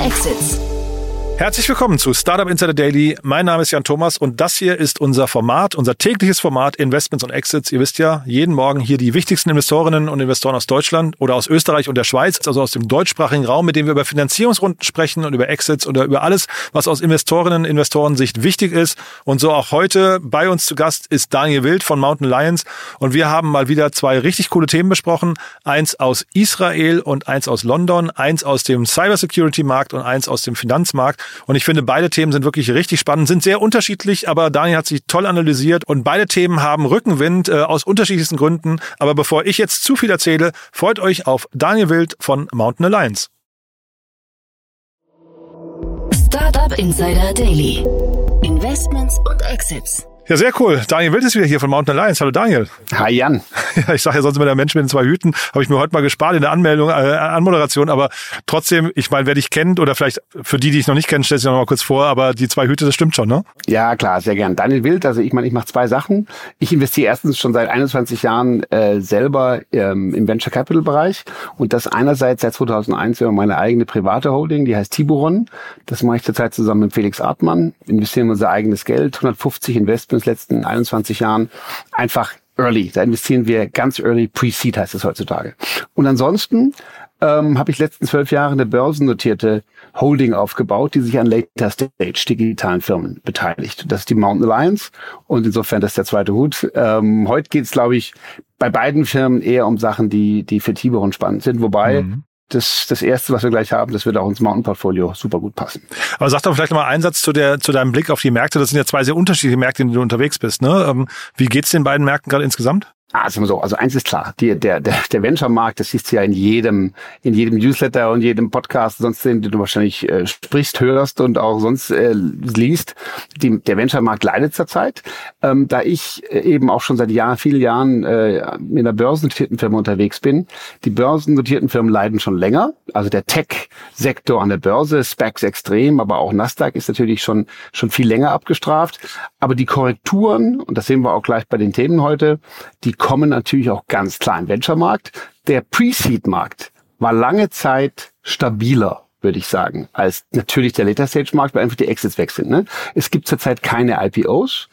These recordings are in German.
Exits. Herzlich willkommen zu Startup Insider Daily. Mein Name ist Jan Thomas und das hier ist unser Format, unser tägliches Format Investments und Exits. Ihr wisst ja, jeden Morgen hier die wichtigsten Investorinnen und Investoren aus Deutschland oder aus Österreich und der Schweiz, also aus dem deutschsprachigen Raum, mit dem wir über Finanzierungsrunden sprechen und über Exits oder über alles, was aus Investorinnen und Investorensicht wichtig ist. Und so auch heute bei uns zu Gast ist Daniel Wild von Mountain Lions und wir haben mal wieder zwei richtig coole Themen besprochen. Eins aus Israel und eins aus London, eins aus dem Cybersecurity-Markt und eins aus dem Finanzmarkt. Und ich finde, beide Themen sind wirklich richtig spannend, sind sehr unterschiedlich, aber Daniel hat sich toll analysiert und beide Themen haben Rückenwind äh, aus unterschiedlichsten Gründen. Aber bevor ich jetzt zu viel erzähle, freut euch auf Daniel Wild von Mountain Alliance. Startup Insider Daily. Investments und Exits. Ja, sehr cool. Daniel Wild ist wieder hier von Mountain Alliance. Hallo Daniel. Hi Jan. Ja, ich sage ja sonst immer der Mensch mit den zwei Hüten. Habe ich mir heute mal gespart in der Anmeldung, äh, Anmoderation. Aber trotzdem, ich meine, wer dich kennt oder vielleicht für die, die ich noch nicht kenne, stell dich noch mal kurz vor. Aber die zwei Hüte, das stimmt schon, ne? Ja, klar, sehr gern. Daniel Wild, also ich meine, ich mache zwei Sachen. Ich investiere erstens schon seit 21 Jahren äh, selber ähm, im Venture Capital Bereich und das einerseits seit 2001 über meine eigene private Holding, die heißt Tiburon. Das mache ich zurzeit zusammen mit Felix Artmann. Investieren unser eigenes Geld, 150 Investments letzten 21 Jahren. Einfach early. Da investieren wir ganz early, pre-seed heißt es heutzutage. Und ansonsten ähm, habe ich letzten zwölf Jahre eine börsennotierte Holding aufgebaut, die sich an Later Stage digitalen Firmen beteiligt. Das ist die Mountain Alliance und insofern das ist der zweite Hut. Ähm, heute geht es, glaube ich, bei beiden Firmen eher um Sachen, die, die für Tiburon spannend sind, wobei mhm das, das erste, was wir gleich haben, das wird auch ins Mountain-Portfolio super gut passen. Aber sag doch vielleicht nochmal einen Satz zu, der, zu deinem Blick auf die Märkte. Das sind ja zwei sehr unterschiedliche Märkte, in denen du unterwegs bist. Ne? Ähm, wie geht's den beiden Märkten gerade insgesamt? Ah, sagen wir so, also eins ist klar, die, der, der, der Venture-Markt, das siehst du ja in jedem, in jedem Newsletter und jedem Podcast, sonst den, du wahrscheinlich äh, sprichst, hörst und auch sonst äh, liest. Die, der Venture-Markt leidet zurzeit. Ähm, da ich äh, eben auch schon seit Jahren, vielen Jahren äh, in der börsennotierten Firma unterwegs bin, die börsennotierten Firmen leiden schon länger. Also der Tech-Sektor an der Börse, Specs extrem, aber auch Nasdaq ist natürlich schon, schon viel länger abgestraft. Aber die Korrekturen, und das sehen wir auch gleich bei den Themen heute, die kommen natürlich auch ganz klar im Venture-Markt. Der Pre-Seed-Markt war lange Zeit stabiler würde ich sagen, als natürlich der Later-Stage-Markt, weil einfach die Exits weg sind. Ne? Es gibt zurzeit keine IPOs.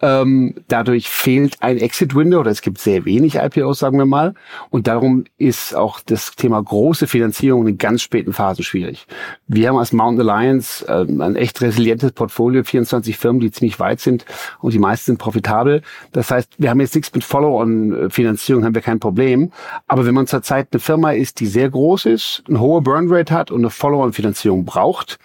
Ähm, dadurch fehlt ein Exit-Window oder es gibt sehr wenig IPOs, sagen wir mal. Und darum ist auch das Thema große Finanzierung in ganz späten Phasen schwierig. Wir haben als Mountain Alliance äh, ein echt resilientes Portfolio, 24 Firmen, die ziemlich weit sind und die meisten sind profitabel. Das heißt, wir haben jetzt nichts mit Follow-on-Finanzierung, haben wir kein Problem. Aber wenn man zurzeit eine Firma ist, die sehr groß ist, eine hohe Burn-Rate hat und eine Follow-on-Finanzierung braucht,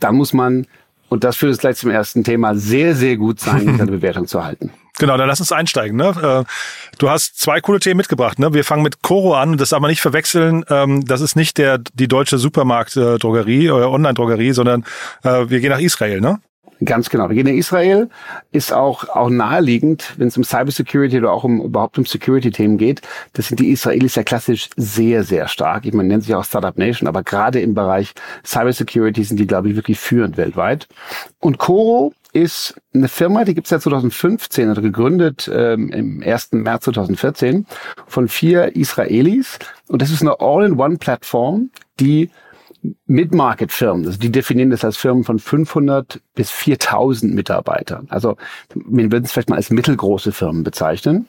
dann muss man, und das führt uns gleich zum ersten Thema, sehr, sehr gut sein, seine Bewertung zu halten. Genau, dann lass uns einsteigen. Ne? Äh, du hast zwei coole Themen mitgebracht. Ne? Wir fangen mit Coro an, das aber nicht verwechseln. Ähm, das ist nicht der die deutsche Supermarkt-Drogerie oder Online-Drogerie, sondern äh, wir gehen nach Israel. Ne? Ganz genau. Wir gehen in Israel, ist auch, auch naheliegend, wenn es um Cybersecurity oder auch um überhaupt um Security-Themen geht. Das sind die Israelis ja klassisch sehr, sehr stark. Ich meine, nennt sich auch Startup Nation, aber gerade im Bereich Cybersecurity sind die, glaube ich, wirklich führend weltweit. Und Coro ist eine Firma, die gibt es ja 2015 oder gegründet ähm, im 1. März 2014 von vier Israelis. Und das ist eine All-in-One-Plattform, die Mid-Market-Firmen, also die definieren das als Firmen von 500 bis 4000 Mitarbeitern. Also wir würden es vielleicht mal als mittelgroße Firmen bezeichnen,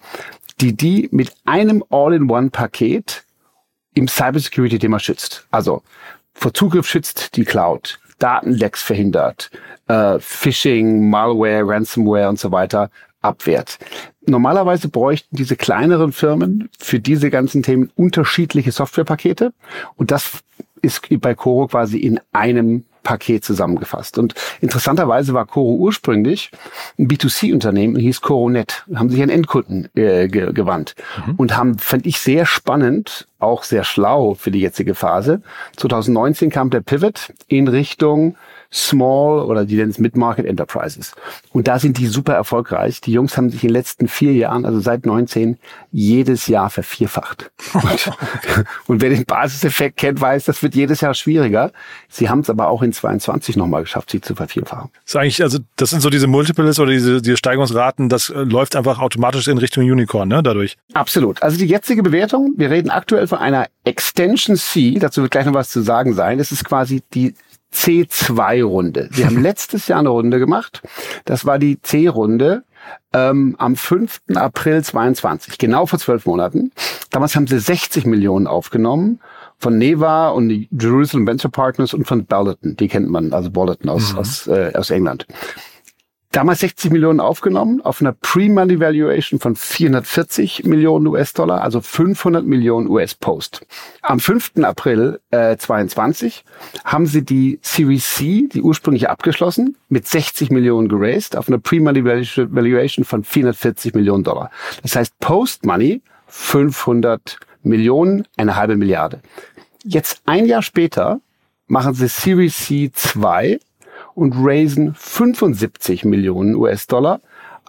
die die mit einem All-in-One-Paket im Cybersecurity-Thema schützt. Also vor Zugriff schützt die Cloud, Datenlecks verhindert, äh, Phishing, Malware, Ransomware und so weiter abwehrt. Normalerweise bräuchten diese kleineren Firmen für diese ganzen Themen unterschiedliche Softwarepakete und das ist bei Coro quasi in einem Paket zusammengefasst. Und interessanterweise war Coro ursprünglich ein B2C-Unternehmen und hieß CoroNet, haben sich an Endkunden äh, ge gewandt mhm. und haben, fand ich sehr spannend, auch sehr schlau für die jetzige Phase. 2019 kam der Pivot in Richtung Small oder die nennen es Mid-Market Enterprises. Und da sind die super erfolgreich. Die Jungs haben sich in den letzten vier Jahren, also seit 19, jedes Jahr vervierfacht. Und, und wer den Basiseffekt kennt, weiß, das wird jedes Jahr schwieriger. Sie haben es aber auch in 22 nochmal geschafft, sich zu vervierfachen. Das ist eigentlich, also das sind so diese Multiples oder diese, diese Steigerungsraten, das äh, läuft einfach automatisch in Richtung Unicorn, ne, dadurch. Absolut. Also die jetzige Bewertung, wir reden aktuell von einer Extension C, dazu wird gleich noch was zu sagen sein. Das ist quasi die C2-Runde. Sie haben letztes Jahr eine Runde gemacht. Das war die C-Runde ähm, am 5. April 22, genau vor zwölf Monaten. Damals haben sie 60 Millionen aufgenommen von Neva und Jerusalem Venture Partners und von Ballerton. Die kennt man, also Ballerton aus, mhm. aus, äh, aus England damals 60 Millionen aufgenommen auf einer Pre-Money Valuation von 440 Millionen US-Dollar, also 500 Millionen US-Post. Am 5. April äh, 22 haben sie die Series C, die ursprünglich abgeschlossen, mit 60 Millionen geraced auf einer Pre-Money Valuation von 440 Millionen Dollar. Das heißt Post-Money 500 Millionen, eine halbe Milliarde. Jetzt ein Jahr später machen sie Series C 2 und raisen 75 Millionen US-Dollar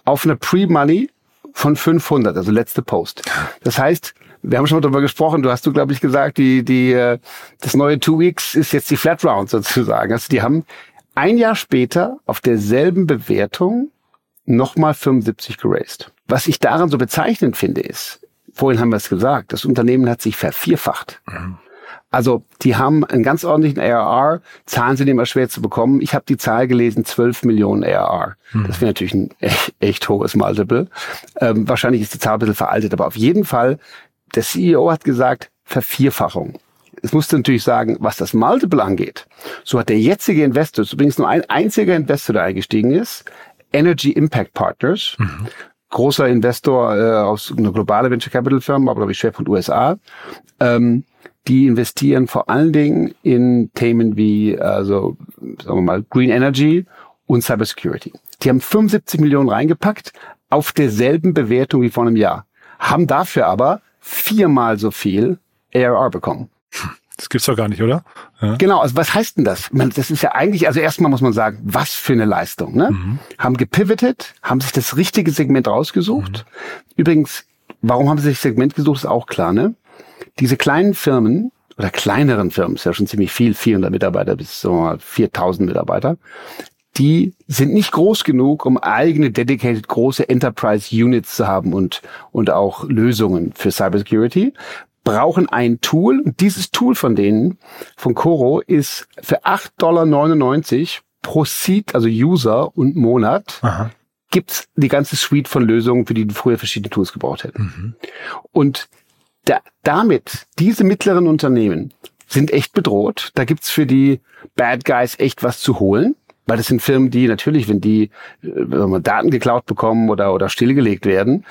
auf eine Pre-Money von 500, also letzte Post. Das heißt, wir haben schon mal darüber gesprochen, du hast du, glaube ich, gesagt, die, die, äh, das neue Two Weeks ist jetzt die Flat Round sozusagen. Also die haben ein Jahr später auf derselben Bewertung nochmal 75 geraced. Was ich daran so bezeichnend finde, ist, vorhin haben wir es gesagt, das Unternehmen hat sich vervierfacht. Mhm. Also die haben einen ganz ordentlichen ARR. Zahlen sind immer schwer zu bekommen. Ich habe die Zahl gelesen, 12 Millionen ARR. Hm. Das wäre natürlich ein echt, echt hohes Multiple. Ähm, wahrscheinlich ist die Zahl ein bisschen veraltet, aber auf jeden Fall, der CEO hat gesagt, Vervierfachung. Es musste natürlich sagen, was das Multiple angeht. So hat der jetzige Investor, übrigens nur ein einziger Investor, der eingestiegen ist, Energy Impact Partners, mhm großer Investor äh, aus einer globalen Venture Capital Firma, aber glaube ich Schwerpunkt USA. Ähm, die investieren vor allen Dingen in Themen wie, also sagen wir mal, Green Energy und Cybersecurity. Die haben 75 Millionen reingepackt auf derselben Bewertung wie vor einem Jahr, haben dafür aber viermal so viel ARR bekommen. Das gibt's doch gar nicht, oder? Ja. Genau, also was heißt denn das? Man, das ist ja eigentlich, also erstmal muss man sagen, was für eine Leistung. Ne? Mhm. Haben gepivotet, haben sich das richtige Segment rausgesucht. Mhm. Übrigens, warum haben sie sich Segment gesucht, ist auch klar. Ne? Diese kleinen Firmen oder kleineren Firmen, ist ja schon ziemlich viel, 400 Mitarbeiter bis so 4000 Mitarbeiter, die sind nicht groß genug, um eigene dedicated große Enterprise Units zu haben und, und auch Lösungen für Cybersecurity, brauchen ein Tool. Und dieses Tool von denen, von Coro, ist für 8,99 Dollar pro Seat, also User und Monat, Aha. gibt's die ganze Suite von Lösungen, für die du früher verschiedene Tools gebraucht hätten. Mhm. Und da, damit, diese mittleren Unternehmen sind echt bedroht. Da gibt's für die Bad Guys echt was zu holen. Weil das sind Firmen, die natürlich, wenn die wenn Daten geklaut bekommen oder, oder stillgelegt werden,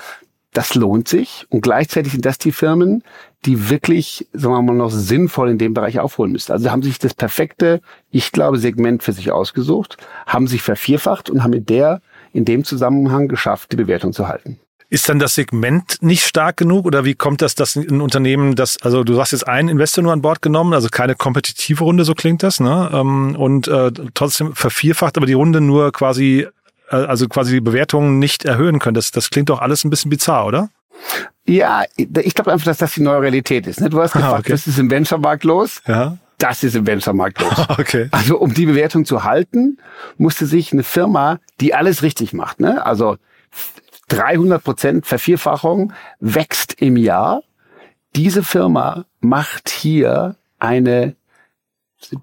das lohnt sich. Und gleichzeitig sind das die Firmen, die wirklich, sagen wir mal, noch sinnvoll in dem Bereich aufholen müssten. Also haben sich das perfekte, ich glaube, Segment für sich ausgesucht, haben sich vervierfacht und haben in der, in dem Zusammenhang geschafft, die Bewertung zu halten. Ist dann das Segment nicht stark genug oder wie kommt das, dass ein Unternehmen, das, also du hast jetzt einen Investor nur an Bord genommen, also keine kompetitive Runde, so klingt das, ne? Ähm, und äh, trotzdem vervierfacht, aber die Runde nur quasi, äh, also quasi die Bewertungen nicht erhöhen können. Das, das klingt doch alles ein bisschen bizarr, oder? Ja, ich glaube einfach, dass das die neue Realität ist. Ne? Du hast gefragt, okay. was ist im Venture-Markt los? Ja. Das ist im Venture-Markt los. okay. Also um die Bewertung zu halten, musste sich eine Firma, die alles richtig macht, ne? also 300 Prozent Vervierfachung wächst im Jahr. Diese Firma macht hier eine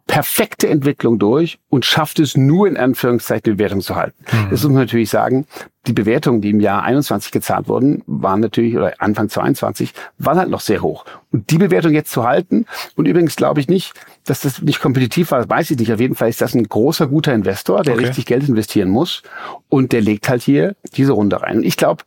perfekte Entwicklung durch und schafft es nur in Anführungszeichen die Bewertung zu halten. Mhm. Das muss man natürlich sagen, die Bewertungen, die im Jahr 21 gezahlt wurden, waren natürlich, oder Anfang 22, waren halt noch sehr hoch. Und die Bewertung jetzt zu halten, und übrigens glaube ich nicht, dass das nicht kompetitiv war, das weiß ich nicht. Auf jeden Fall ist das ein großer, guter Investor, der okay. richtig Geld investieren muss. Und der legt halt hier diese Runde rein. Und ich glaube,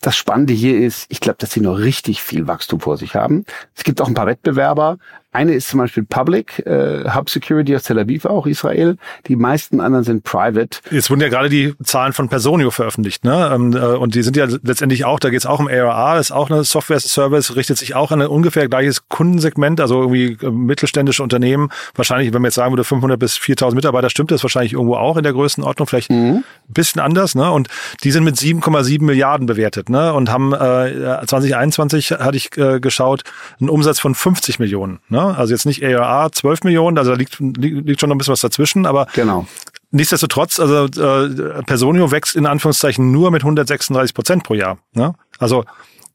das Spannende hier ist, ich glaube, dass sie noch richtig viel Wachstum vor sich haben. Es gibt auch ein paar Wettbewerber. Eine ist zum Beispiel Public, äh, Hub Security aus Tel Aviv, auch Israel. Die meisten anderen sind Private. Jetzt wurden ja gerade die Zahlen von Personio veröffentlicht, ne? Ähm, äh, und die sind ja letztendlich auch, da geht es auch um ARR, ist auch eine Software Service, richtet sich auch an ein ungefähr gleiches Kundensegment, also irgendwie äh, mittelständische Unternehmen. Wahrscheinlich, wenn man jetzt sagen würde, 500 bis 4000 Mitarbeiter, stimmt das wahrscheinlich irgendwo auch in der Größenordnung, vielleicht mhm. ein bisschen anders, ne? Und die sind mit 7,7 Milliarden bewertet, ne? Und haben äh, 2021 hatte ich äh, geschaut, einen Umsatz von 50 Millionen, ne? Also jetzt nicht ARR 12 Millionen, also da liegt, liegt schon noch ein bisschen was dazwischen, aber genau. Nichtsdestotrotz, also äh, Personio wächst in Anführungszeichen nur mit 136 Prozent pro Jahr. Ne? Also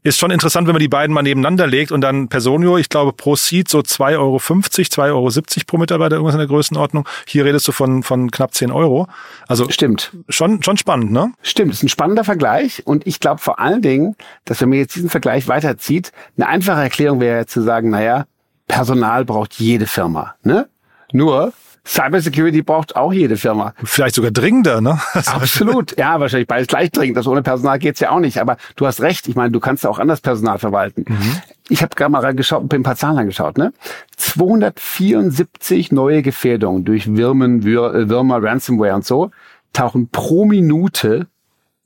ist schon interessant, wenn man die beiden mal nebeneinander legt und dann Personio, ich glaube, pro Seed so 2,50 Euro, 2,70 Euro pro Mitarbeiter, irgendwas in der Größenordnung. Hier redest du von, von knapp 10 Euro. Also Stimmt. Schon, schon spannend, ne? Stimmt, ist ein spannender Vergleich und ich glaube vor allen Dingen, dass wenn man jetzt diesen Vergleich weiterzieht, eine einfache Erklärung wäre zu sagen, naja, Personal braucht jede Firma. Ne? Nur Cybersecurity braucht auch jede Firma. Vielleicht sogar dringender, ne? Absolut. Ja, wahrscheinlich beides gleich dringend. Das ohne Personal geht's ja auch nicht. Aber du hast recht. Ich meine, du kannst auch anders Personal verwalten. Mhm. Ich habe gerade mal reingeschaut und ein paar Zahlen angeschaut. Ne? 274 neue Gefährdungen durch Wirmen, äh, Würmer, Ransomware und so tauchen pro Minute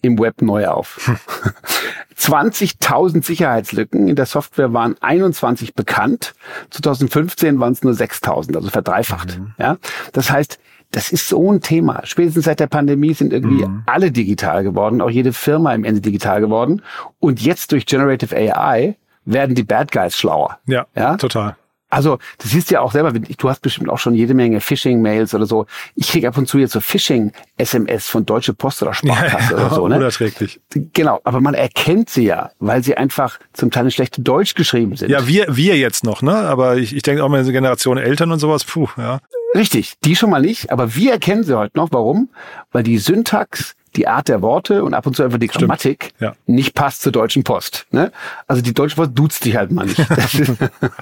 im Web neu auf. 20.000 Sicherheitslücken in der Software waren 21 bekannt. 2015 waren es nur 6.000, also verdreifacht. Mhm. Ja, das heißt, das ist so ein Thema. Spätestens seit der Pandemie sind irgendwie mhm. alle digital geworden, auch jede Firma im Ende digital geworden. Und jetzt durch Generative AI werden die Bad Guys schlauer. Ja, ja? total. Also, das siehst du ja auch selber, du hast bestimmt auch schon jede Menge Phishing-Mails oder so. Ich krieg ab und zu jetzt so Phishing-SMS von Deutsche Post oder Sparkasse ja, ja, oder so. Ne? Unerträglich. Genau, aber man erkennt sie ja, weil sie einfach zum Teil schlechte Deutsch geschrieben sind. Ja, wir, wir jetzt noch, ne? Aber ich, ich denke auch mal diese Generation Eltern und sowas, puh, ja. Richtig, die schon mal nicht, aber wir erkennen sie heute noch. Warum? Weil die Syntax die Art der Worte und ab und zu einfach die Grammatik ja. nicht passt zur Deutschen Post. Ne? Also die Deutsche Post duzt dich halt mal nicht.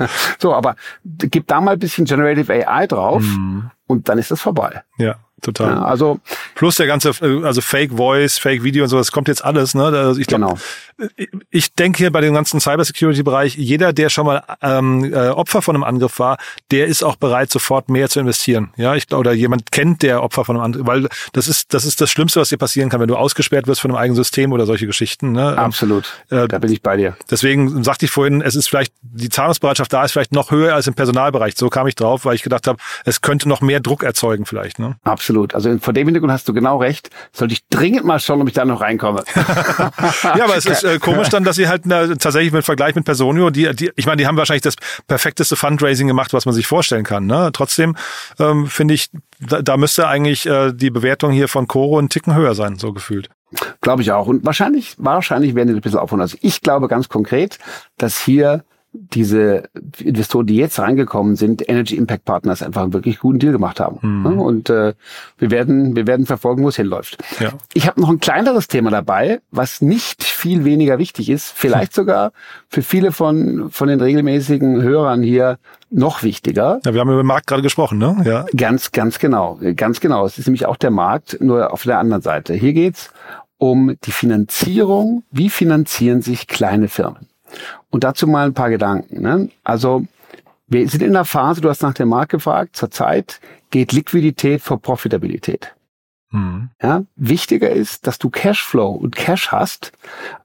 so, aber gib da mal ein bisschen Generative AI drauf mm. und dann ist das vorbei. Ja total. Ja, also plus der ganze, also Fake Voice, Fake Video und so, das kommt jetzt alles. Ne? Also ich glaub, genau. Ich denke hier bei dem ganzen Cybersecurity-Bereich, jeder, der schon mal ähm, äh, Opfer von einem Angriff war, der ist auch bereit, sofort mehr zu investieren. Ja, ich glaube, oder jemand kennt der Opfer von einem Angriff, weil das ist das ist das Schlimmste, was dir passieren kann, wenn du ausgesperrt wirst von einem eigenen System oder solche Geschichten. Ne? Ähm, Absolut. Äh, da bin ich bei dir. Deswegen sagte ich vorhin, es ist vielleicht die Zahlungsbereitschaft da ist vielleicht noch höher als im Personalbereich. So kam ich drauf, weil ich gedacht habe, es könnte noch mehr Druck erzeugen vielleicht. Ne? Absolut. Absolut. Also vor dem Hintergrund hast du genau recht. Sollte ich dringend mal schauen, ob ich da noch reinkomme. ja, aber es ist äh, komisch dann, dass sie halt na, tatsächlich mit Vergleich mit Personio, die, die, ich meine, die haben wahrscheinlich das perfekteste Fundraising gemacht, was man sich vorstellen kann. Ne? Trotzdem ähm, finde ich, da, da müsste eigentlich äh, die Bewertung hier von Coro einen Ticken höher sein, so gefühlt. Glaube ich auch. Und wahrscheinlich, wahrscheinlich werden die ein bisschen aufholen. Also ich glaube ganz konkret, dass hier diese Investoren, die jetzt reingekommen sind, Energy Impact Partners einfach einen wirklich guten Deal gemacht haben. Mhm. Und äh, wir werden wir werden verfolgen, wo es hinläuft. Ja. Ich habe noch ein kleineres Thema dabei, was nicht viel weniger wichtig ist, vielleicht hm. sogar für viele von von den regelmäßigen Hörern hier noch wichtiger. Ja, wir haben über den Markt gerade gesprochen, ne? Ja. Ganz ganz genau, ganz genau. Es ist nämlich auch der Markt, nur auf der anderen Seite. Hier geht's um die Finanzierung. Wie finanzieren sich kleine Firmen? Und dazu mal ein paar Gedanken. Ne? Also wir sind in der Phase, du hast nach dem Markt gefragt, zurzeit geht Liquidität vor Profitabilität. Mhm. Ja, wichtiger ist, dass du Cashflow und Cash hast,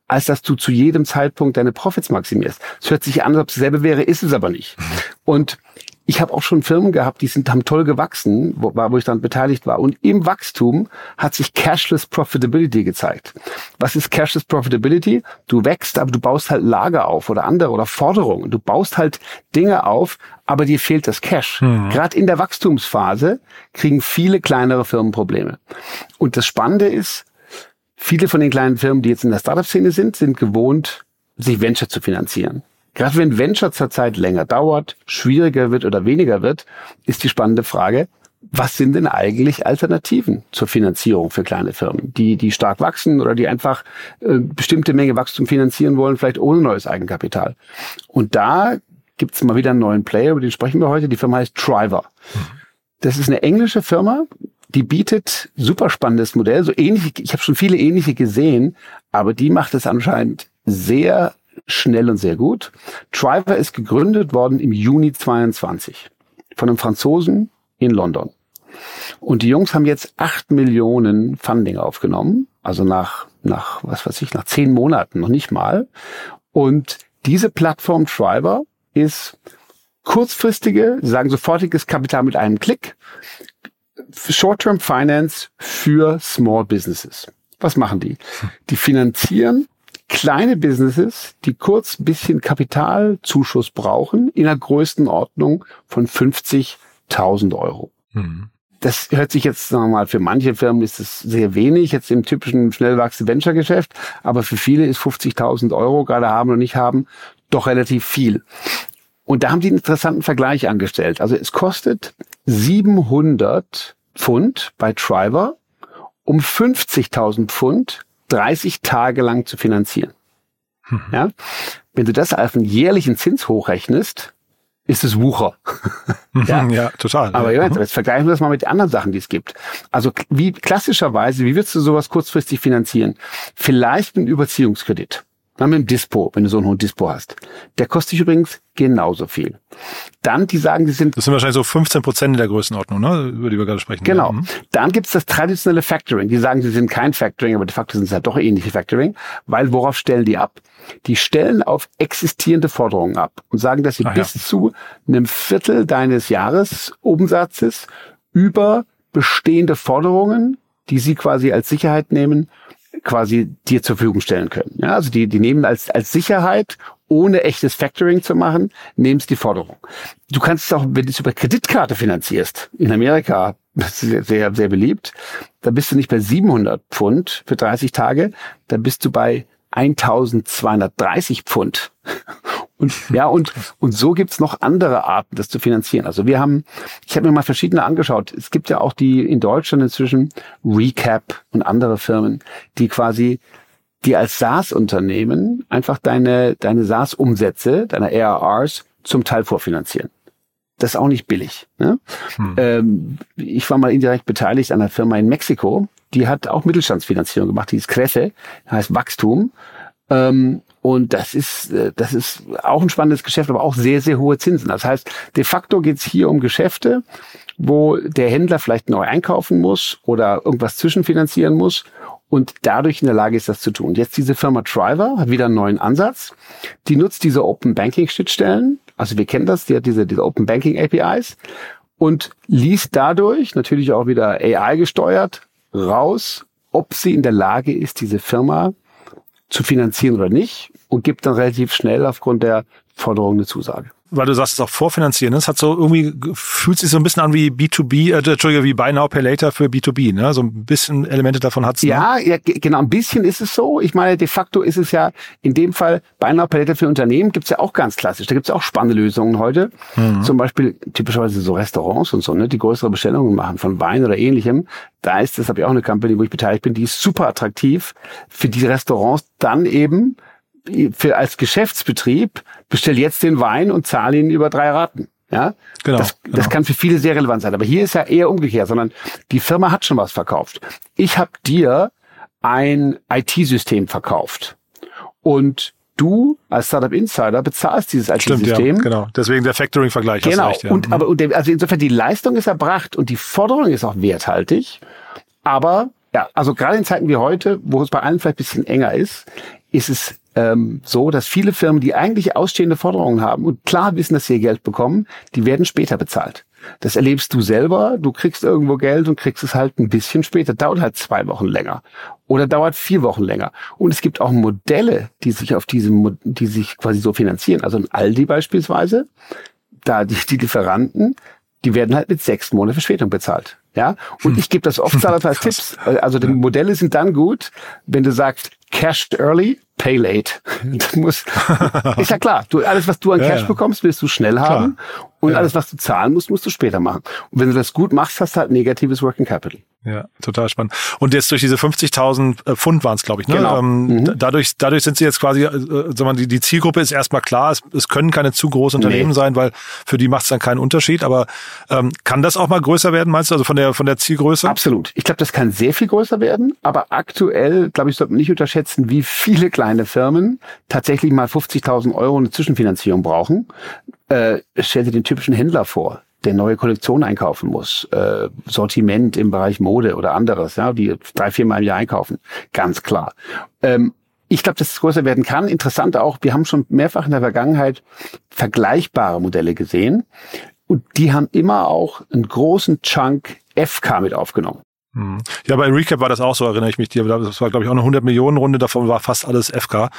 als dass du zu jedem Zeitpunkt deine Profits maximierst. Es hört sich an, als ob es dasselbe wäre, ist es aber nicht. Mhm. Und ich habe auch schon Firmen gehabt, die sind haben toll gewachsen, wo, wo ich dann beteiligt war. Und im Wachstum hat sich Cashless Profitability gezeigt. Was ist Cashless Profitability? Du wächst, aber du baust halt Lager auf oder andere oder Forderungen. Du baust halt Dinge auf, aber dir fehlt das Cash. Mhm. Gerade in der Wachstumsphase kriegen viele kleinere Firmen Probleme. Und das Spannende ist, viele von den kleinen Firmen, die jetzt in der Startup-Szene sind, sind gewohnt, sich Venture zu finanzieren. Gerade wenn Venture zurzeit länger dauert, schwieriger wird oder weniger wird, ist die spannende Frage, was sind denn eigentlich Alternativen zur Finanzierung für kleine Firmen, die, die stark wachsen oder die einfach äh, bestimmte Menge Wachstum finanzieren wollen, vielleicht ohne neues Eigenkapital? Und da gibt's mal wieder einen neuen Player, über den sprechen wir heute. Die Firma heißt Triver. Das ist eine englische Firma, die bietet super spannendes Modell, so ähnlich, ich habe schon viele ähnliche gesehen, aber die macht es anscheinend sehr schnell und sehr gut. Triver ist gegründet worden im Juni 22 von einem Franzosen in London. Und die Jungs haben jetzt acht Millionen Funding aufgenommen, also nach, nach, was weiß ich, nach zehn Monaten, noch nicht mal. Und diese Plattform Triver ist kurzfristige, sagen sofortiges Kapital mit einem Klick, Short-Term Finance für Small Businesses. Was machen die? Die finanzieren kleine Businesses, die kurz ein bisschen Kapitalzuschuss brauchen, in der größten Ordnung von 50.000 Euro. Mhm. das hört sich jetzt sagen wir mal für manche Firmen ist es sehr wenig jetzt im typischen schnell wachsenden Venture Geschäft, aber für viele ist 50.000 Euro gerade haben oder nicht haben doch relativ viel. Und da haben die einen interessanten Vergleich angestellt. Also es kostet 700 Pfund bei Triver, um 50.000 Pfund 30 Tage lang zu finanzieren. Mhm. Ja? Wenn du das auf einen jährlichen Zins hochrechnest, ist es Wucher. ja. ja, total. Aber ja. jetzt vergleichen wir das mal mit den anderen Sachen, die es gibt. Also wie klassischerweise, wie würdest du sowas kurzfristig finanzieren? Vielleicht mit einem Überziehungskredit. Dann mit dem Dispo, wenn du so einen hohen Dispo hast. Der kostet dich übrigens genauso viel. Dann, die sagen, die sind... Das sind wahrscheinlich so 15 Prozent in der Größenordnung, ne? über die wir gerade sprechen. Genau. Ja. Mhm. Dann gibt's das traditionelle Factoring. Die sagen, sie sind kein Factoring, aber de facto sind es ja doch ähnliche Factoring. Weil worauf stellen die ab? Die stellen auf existierende Forderungen ab und sagen, dass sie Ach, bis ja. zu einem Viertel deines Jahresumsatzes über bestehende Forderungen, die sie quasi als Sicherheit nehmen, quasi dir zur Verfügung stellen können. Ja, also die, die nehmen als, als Sicherheit, ohne echtes Factoring zu machen, es die Forderung. Du kannst es auch, wenn du es über Kreditkarte finanzierst, in Amerika sehr, sehr, sehr beliebt, da bist du nicht bei 700 Pfund für 30 Tage, da bist du bei 1230 Pfund. Und ja, und, und so gibt's noch andere Arten, das zu finanzieren. Also wir haben, ich habe mir mal verschiedene angeschaut. Es gibt ja auch die in Deutschland inzwischen Recap und andere Firmen, die quasi die als SaaS-Unternehmen einfach deine, deine SaaS-Umsätze, deine ARRs zum Teil vorfinanzieren. Das ist auch nicht billig. Ne? Hm. Ähm, ich war mal indirekt beteiligt an einer Firma in Mexiko, die hat auch Mittelstandsfinanzierung gemacht, die ist Kresse, heißt Wachstum. Ähm, und das ist, äh, das ist auch ein spannendes Geschäft, aber auch sehr, sehr hohe Zinsen. Das heißt, de facto geht es hier um Geschäfte, wo der Händler vielleicht neu einkaufen muss oder irgendwas zwischenfinanzieren muss und dadurch in der Lage ist, das zu tun. Jetzt diese Firma Driver hat wieder einen neuen Ansatz. Die nutzt diese Open Banking Schnittstellen. Also wir kennen das, die hat diese, diese Open Banking APIs und liest dadurch natürlich auch wieder AI gesteuert raus, ob sie in der Lage ist, diese Firma zu finanzieren oder nicht und gibt dann relativ schnell aufgrund der Forderung eine Zusage weil du sagst es auch vorfinanzieren, das hat so irgendwie, fühlt sich so ein bisschen an wie B2B, äh, Entschuldige, wie Buy Now Pay Later für B2B, ne? So ein bisschen Elemente davon hat's. Ne? Ja, ja, genau, ein bisschen ist es so. Ich meine, de facto ist es ja in dem Fall Buy Now Pay Later für Unternehmen gibt's ja auch ganz klassisch. Da gibt's ja auch spannende Lösungen heute. Mhm. Zum Beispiel typischerweise so Restaurants und so, ne, die größere Bestellungen machen von Wein oder ähnlichem. Da ist das, habe ich auch eine Company, wo ich beteiligt bin, die ist super attraktiv für die Restaurants dann eben für als Geschäftsbetrieb bestell jetzt den Wein und zahle ihn über drei Raten. Ja, genau, das, das genau. kann für viele sehr relevant sein. Aber hier ist ja eher umgekehrt, sondern die Firma hat schon was verkauft. Ich habe dir ein IT-System verkauft und du als Startup Insider bezahlst dieses IT-System. Ja, genau. Deswegen der Factoring-Vergleich. Genau. Recht, ja. Und mhm. aber und also insofern die Leistung ist erbracht und die Forderung ist auch werthaltig. Aber ja, also gerade in Zeiten wie heute, wo es bei allen vielleicht ein bisschen enger ist, ist es ähm, so, dass viele Firmen, die eigentlich ausstehende Forderungen haben und klar wissen, dass sie ihr Geld bekommen, die werden später bezahlt. Das erlebst du selber. Du kriegst irgendwo Geld und kriegst es halt ein bisschen später. Dauert halt zwei Wochen länger oder dauert vier Wochen länger. Und es gibt auch Modelle, die sich auf diesem, die sich quasi so finanzieren. Also ein Aldi beispielsweise, da die, die Lieferanten, die werden halt mit sechs Monaten Verspätung bezahlt. Ja, und ich gebe das oft als Tipps. Also die Modelle sind dann gut, wenn du sagst, Cash early, pay late. Das muss, ist ja klar. Du, alles, was du an Cash ja, bekommst, willst du schnell haben. Klar. Und ja. alles, was du zahlen musst, musst du später machen. Und wenn du das gut machst, hast du halt negatives Working Capital. Ja, total spannend. Und jetzt durch diese 50.000 äh, Pfund waren es, glaube ich. Ne? Genau. Ähm, mhm. Dadurch, dadurch sind sie jetzt quasi, äh, sagen wir, die, die Zielgruppe ist erstmal klar. Es, es können keine zu großen Unternehmen nee. sein, weil für die macht es dann keinen Unterschied. Aber ähm, kann das auch mal größer werden, meinst du? Also von der von der Zielgröße? Absolut. Ich glaube, das kann sehr viel größer werden. Aber aktuell, glaube ich, sollte man nicht unterschätzen, wie viele kleine Firmen tatsächlich mal 50.000 Euro eine Zwischenfinanzierung brauchen. Äh, stell dir den typischen Händler vor der neue Kollektion einkaufen muss, äh, Sortiment im Bereich Mode oder anderes, ja, die drei, viermal im Jahr einkaufen, ganz klar. Ähm, ich glaube, dass es größer werden kann. Interessant auch, wir haben schon mehrfach in der Vergangenheit vergleichbare Modelle gesehen und die haben immer auch einen großen Chunk FK mit aufgenommen. Mhm. Ja, bei Recap war das auch so, erinnere ich mich dir. Das war, glaube ich, auch eine 100 Millionen Runde, davon war fast alles FK.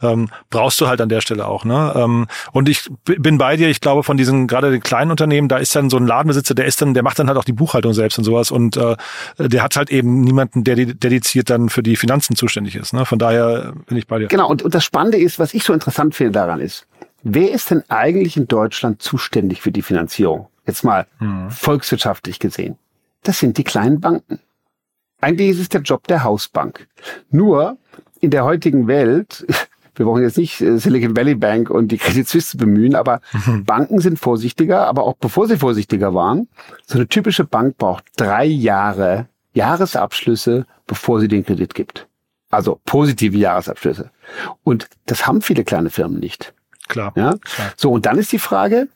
Ähm, brauchst du halt an der Stelle auch. Ne? Ähm, und ich bin bei dir, ich glaube, von diesen, gerade den kleinen Unternehmen, da ist dann so ein Ladenbesitzer, der ist dann, der macht dann halt auch die Buchhaltung selbst und sowas und äh, der hat halt eben niemanden, der dediziert dann für die Finanzen zuständig ist. Ne? Von daher bin ich bei dir. Genau, und, und das Spannende ist, was ich so interessant finde daran ist, wer ist denn eigentlich in Deutschland zuständig für die Finanzierung? Jetzt mal hm. volkswirtschaftlich gesehen. Das sind die kleinen Banken. Eigentlich ist es der Job der Hausbank. Nur in der heutigen Welt, wir brauchen jetzt nicht äh, Silicon Valley Bank und die Credit Suisse bemühen, aber mhm. Banken sind vorsichtiger, aber auch bevor sie vorsichtiger waren, so eine typische Bank braucht drei Jahre Jahresabschlüsse, bevor sie den Kredit gibt. Also positive Jahresabschlüsse. Und das haben viele kleine Firmen nicht. Klar. Ja? Klar. So, und dann ist die Frage,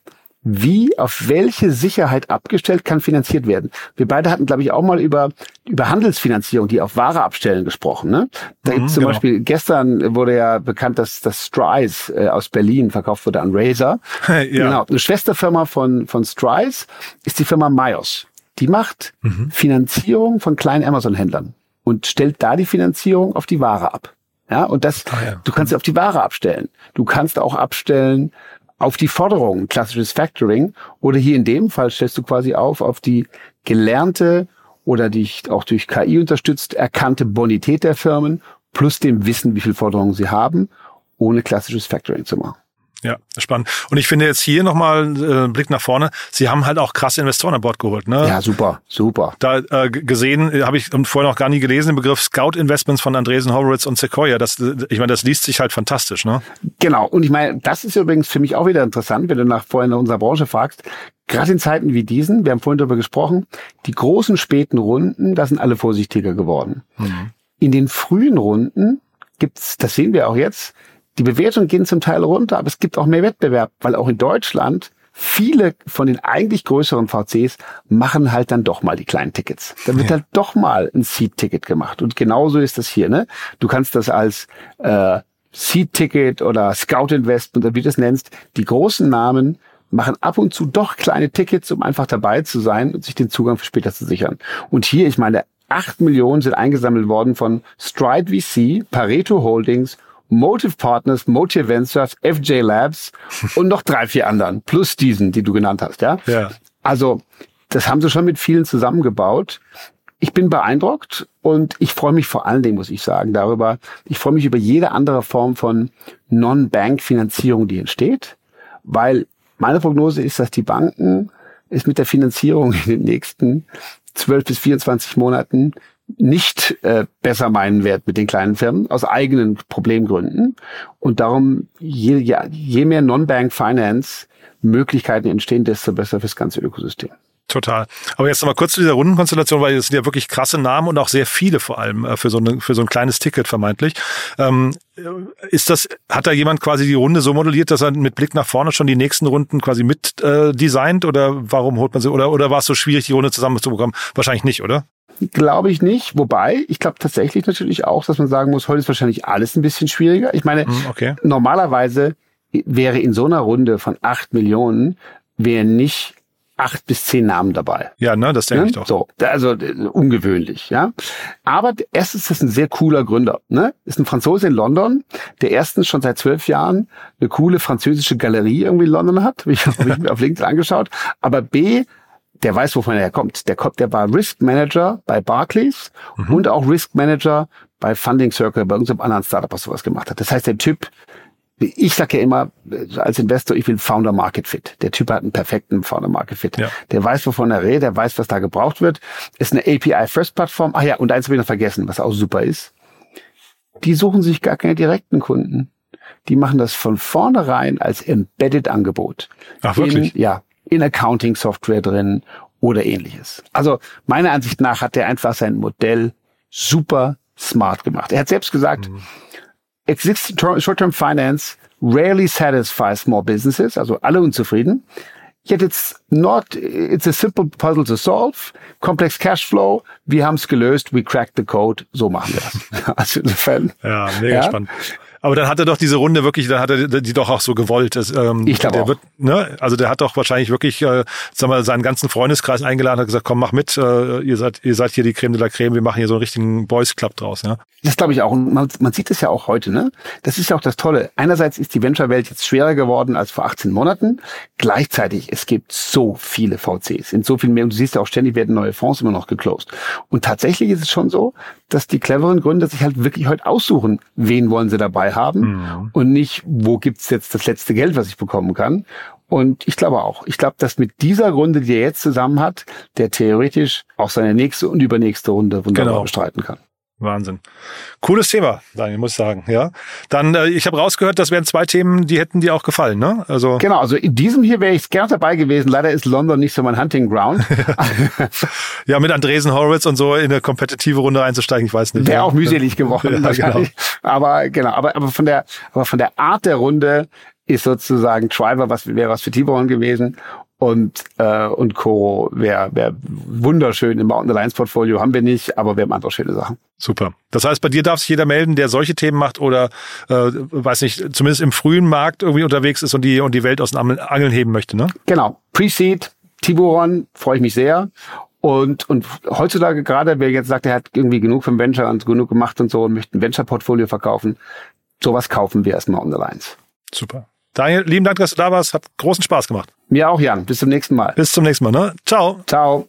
wie, auf welche Sicherheit abgestellt kann finanziert werden. Wir beide hatten, glaube ich, auch mal über, über Handelsfinanzierung, die auf Ware abstellen gesprochen. Ne? Da mhm, gibt es zum genau. Beispiel, gestern wurde ja bekannt, dass das Strice äh, aus Berlin verkauft wurde an Razer. ja. Genau. Eine Schwesterfirma von, von Strice ist die Firma Myos. Die macht mhm. Finanzierung von kleinen Amazon-Händlern und stellt da die Finanzierung auf die Ware ab. Ja, und das, ah, ja. du kannst sie auf die Ware abstellen. Du kannst auch abstellen, auf die Forderung, klassisches Factoring, oder hier in dem Fall stellst du quasi auf, auf die gelernte oder die auch durch KI unterstützt erkannte Bonität der Firmen plus dem Wissen, wie viel Forderungen sie haben, ohne klassisches Factoring zu machen. Ja, spannend. Und ich finde jetzt hier nochmal äh, Blick nach vorne. Sie haben halt auch krasse Investoren an Bord geholt, ne? Ja, super, super. Da äh, gesehen, äh, habe ich vorher noch gar nie gelesen, den Begriff Scout Investments von Andresen Horowitz und Sequoia. Das, ich meine, das liest sich halt fantastisch, ne? Genau. Und ich meine, das ist übrigens für mich auch wieder interessant, wenn du nach vorhin in unserer Branche fragst. Gerade in Zeiten wie diesen, wir haben vorhin darüber gesprochen, die großen späten Runden, da sind alle vorsichtiger geworden. Mhm. In den frühen Runden gibt's, das sehen wir auch jetzt, die Bewertungen gehen zum Teil runter, aber es gibt auch mehr Wettbewerb, weil auch in Deutschland viele von den eigentlich größeren VCs machen halt dann doch mal die kleinen Tickets. Da wird ja. halt doch mal ein Seed-Ticket gemacht. Und genauso ist das hier. Ne? Du kannst das als äh, Seed-Ticket oder Scout-Investment, oder wie du es nennst, die großen Namen machen ab und zu doch kleine Tickets, um einfach dabei zu sein und sich den Zugang für später zu sichern. Und hier, ich meine, acht Millionen sind eingesammelt worden von Stride VC, Pareto Holdings Motive Partners, Motive Ventures, FJ Labs und noch drei, vier anderen, plus diesen, die du genannt hast, ja? Ja. Also, das haben sie schon mit vielen zusammengebaut. Ich bin beeindruckt und ich freue mich vor allen Dingen, muss ich sagen, darüber. Ich freue mich über jede andere Form von Non-Bank-Finanzierung, die entsteht, weil meine Prognose ist, dass die Banken es mit der Finanzierung in den nächsten 12 bis 24 Monaten nicht äh, besser meinen Wert mit den kleinen Firmen aus eigenen Problemgründen. Und darum, je, ja, je mehr Non-Bank Finance Möglichkeiten entstehen, desto besser fürs ganze Ökosystem. Total. Aber jetzt nochmal kurz zu dieser Rundenkonstellation, weil es sind ja wirklich krasse Namen und auch sehr viele vor allem äh, für so, eine, für so ein kleines Ticket vermeintlich. Ähm, ist das, hat da jemand quasi die Runde so modelliert, dass er mit Blick nach vorne schon die nächsten Runden quasi mit äh, designt oder warum holt man sie oder, oder war es so schwierig, die Runde zusammenzubekommen? Wahrscheinlich nicht, oder? Glaube ich nicht. Wobei, ich glaube tatsächlich natürlich auch, dass man sagen muss, heute ist wahrscheinlich alles ein bisschen schwieriger. Ich meine, hm, okay. normalerweise wäre in so einer Runde von acht Millionen, wäre nicht acht bis zehn Namen dabei. Ja, ne, das denke ja? ich doch. So, also ungewöhnlich, ja. Aber erstens ist das ein sehr cooler Gründer. Ne? Ist ein Franzose in London, der erstens schon seit zwölf Jahren eine coole französische Galerie irgendwie in London hat, wie ich, hab ich mir auf LinkedIn angeschaut. Aber B der weiß, wovon er kommt. Der kommt, der war Risk Manager bei Barclays mhm. und auch Risk Manager bei Funding Circle, bei irgendeinem anderen Startup, was sowas gemacht hat. Das heißt, der Typ, ich sage ja immer als Investor, ich will Founder Market Fit. Der Typ hat einen perfekten Founder Market Fit. Ja. Der weiß, wovon er redet, der weiß, was da gebraucht wird. Ist eine API First Plattform. Ah ja, und eins habe ich noch vergessen, was auch super ist. Die suchen sich gar keine direkten Kunden. Die machen das von vornherein als Embedded Angebot. Ach, wirklich? In, ja, in Accounting-Software drin oder ähnliches. Also meiner Ansicht nach hat er einfach sein Modell super smart gemacht. Er hat selbst gesagt, mhm. existing short-term finance rarely satisfies small businesses, also alle unzufrieden. Yet it's not, it's a simple puzzle to solve. Complex cash flow. Wir haben es gelöst. We cracked the code. So machen wir das. also insofern. Ja, mega ja. spannend. Aber dann hat er doch diese Runde wirklich, dann hat er die doch auch so gewollt. Das, ähm, ich glaube auch. Wird, ne, also der hat doch wahrscheinlich wirklich, äh, sagen wir, seinen ganzen Freundeskreis eingeladen, hat gesagt, komm, mach mit, äh, ihr seid, ihr seid hier die Creme de la Creme, wir machen hier so einen richtigen Boys Club draus, ja. Das glaube ich auch. Und man, man sieht es ja auch heute, ne? Das ist ja auch das Tolle. Einerseits ist die Venture-Welt jetzt schwerer geworden als vor 18 Monaten. Gleichzeitig, es gibt so viele VCs, sind so viel mehr. Und du siehst ja auch ständig werden neue Fonds immer noch geclosed. Und tatsächlich ist es schon so, dass die cleveren Gründer sich halt wirklich heute aussuchen, wen wollen sie dabei haben Mhm. und nicht, wo gibt's jetzt das letzte Geld, was ich bekommen kann. Und ich glaube auch, ich glaube, dass mit dieser Runde, die er jetzt zusammen hat, der theoretisch auch seine nächste und übernächste Runde wunderbar Genau. bestreiten kann. Wahnsinn. Cooles Thema, Daniel, muss ich sagen, ja. Dann, äh, ich habe rausgehört, das wären zwei Themen, die hätten dir auch gefallen, ne? Also Genau, also in diesem hier wäre ich gern dabei gewesen. Leider ist London nicht so mein Hunting Ground. ja, mit Andresen Horowitz und so in eine kompetitive Runde einzusteigen, ich weiß nicht. Wäre ja. auch mühselig geworden Ja, wahrscheinlich. Aber genau, aber, aber von der, aber von der Art der Runde ist sozusagen Driver was wäre was für Tiburon gewesen und äh, und Koro wäre wär wunderschön im Mountain Alliance Portfolio haben wir nicht, aber wir haben andere schöne Sachen. Super. Das heißt, bei dir darf sich jeder melden, der solche Themen macht oder äh, weiß nicht, zumindest im frühen Markt irgendwie unterwegs ist und die und die Welt aus den Angeln- Angeln heben möchte, ne? Genau, Pre-Seed, Tiburon, freue ich mich sehr. Und, und heutzutage gerade, wer jetzt sagt, er hat irgendwie genug vom Venture und genug gemacht und so und möchte ein Venture-Portfolio verkaufen, sowas kaufen wir erstmal on the lines. Super. Daniel, lieben Dank, dass du da warst. Hat großen Spaß gemacht. Mir auch, Jan. Bis zum nächsten Mal. Bis zum nächsten Mal, ne? Ciao. Ciao.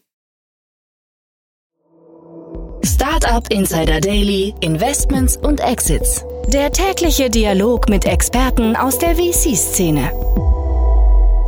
Startup Insider Daily, Investments und Exits. Der tägliche Dialog mit Experten aus der VC-Szene.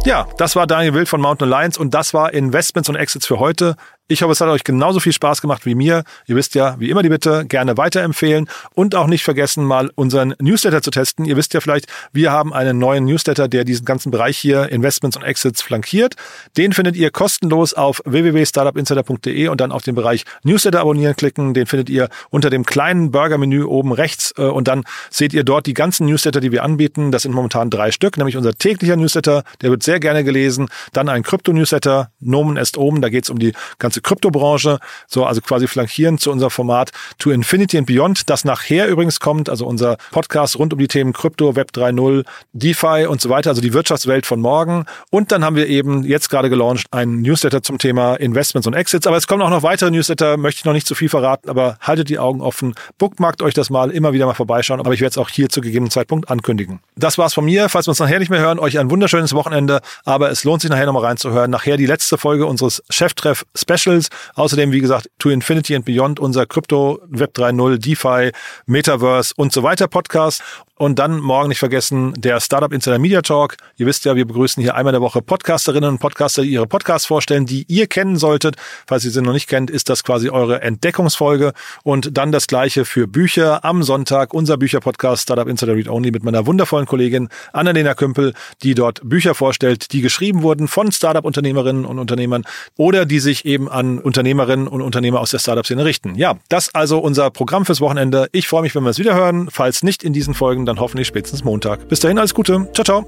Ja, das war Daniel Wild von Mountain Alliance und das war Investments und Exits für heute. Ich hoffe, es hat euch genauso viel Spaß gemacht wie mir. Ihr wisst ja, wie immer die Bitte, gerne weiterempfehlen und auch nicht vergessen, mal unseren Newsletter zu testen. Ihr wisst ja vielleicht, wir haben einen neuen Newsletter, der diesen ganzen Bereich hier, Investments und Exits, flankiert. Den findet ihr kostenlos auf www.startupinsider.de und dann auf den Bereich Newsletter abonnieren klicken. Den findet ihr unter dem kleinen Burger-Menü oben rechts äh, und dann seht ihr dort die ganzen Newsletter, die wir anbieten. Das sind momentan drei Stück, nämlich unser täglicher Newsletter, der wird sehr gerne gelesen. Dann ein Krypto-Newsletter, Nomen est oben, da geht es um die ganze Kryptobranche, so also quasi flankierend zu unser Format To Infinity and Beyond, das nachher übrigens kommt, also unser Podcast rund um die Themen Krypto, Web 3.0, DeFi und so weiter, also die Wirtschaftswelt von morgen. Und dann haben wir eben jetzt gerade gelauncht einen Newsletter zum Thema Investments und Exits, aber es kommen auch noch weitere Newsletter, möchte ich noch nicht zu viel verraten, aber haltet die Augen offen, bookmarkt euch das mal, immer wieder mal vorbeischauen, aber ich werde es auch hier zu gegebenen Zeitpunkt ankündigen. Das war's von mir, falls wir uns nachher nicht mehr hören, euch ein wunderschönes Wochenende, aber es lohnt sich nachher nochmal reinzuhören. Nachher die letzte Folge unseres Cheftreff Specials. Außerdem, wie gesagt, To Infinity and Beyond, unser Krypto, Web 3.0, DeFi, Metaverse und so weiter Podcast. Und dann morgen nicht vergessen, der Startup Insider Media Talk. Ihr wisst ja, wir begrüßen hier einmal in der Woche Podcasterinnen und Podcaster, die ihre Podcasts vorstellen, die ihr kennen solltet. Falls ihr sie noch nicht kennt, ist das quasi eure Entdeckungsfolge. Und dann das gleiche für Bücher am Sonntag, unser Bücherpodcast Startup Insider Read Only mit meiner wundervollen Kollegin Annalena Kümpel, die dort Bücher vorstellt, die geschrieben wurden von Startup-Unternehmerinnen und Unternehmern oder die sich eben an Unternehmerinnen und Unternehmer aus der Startup-Szene richten. Ja, das also unser Programm fürs Wochenende. Ich freue mich, wenn wir es wieder hören. Falls nicht in diesen Folgen, dann hoffentlich spätestens Montag. Bis dahin, alles Gute. Ciao, ciao.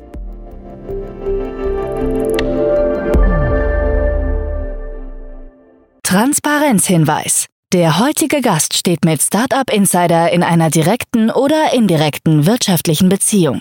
Transparenzhinweis. Der heutige Gast steht mit Startup Insider in einer direkten oder indirekten wirtschaftlichen Beziehung.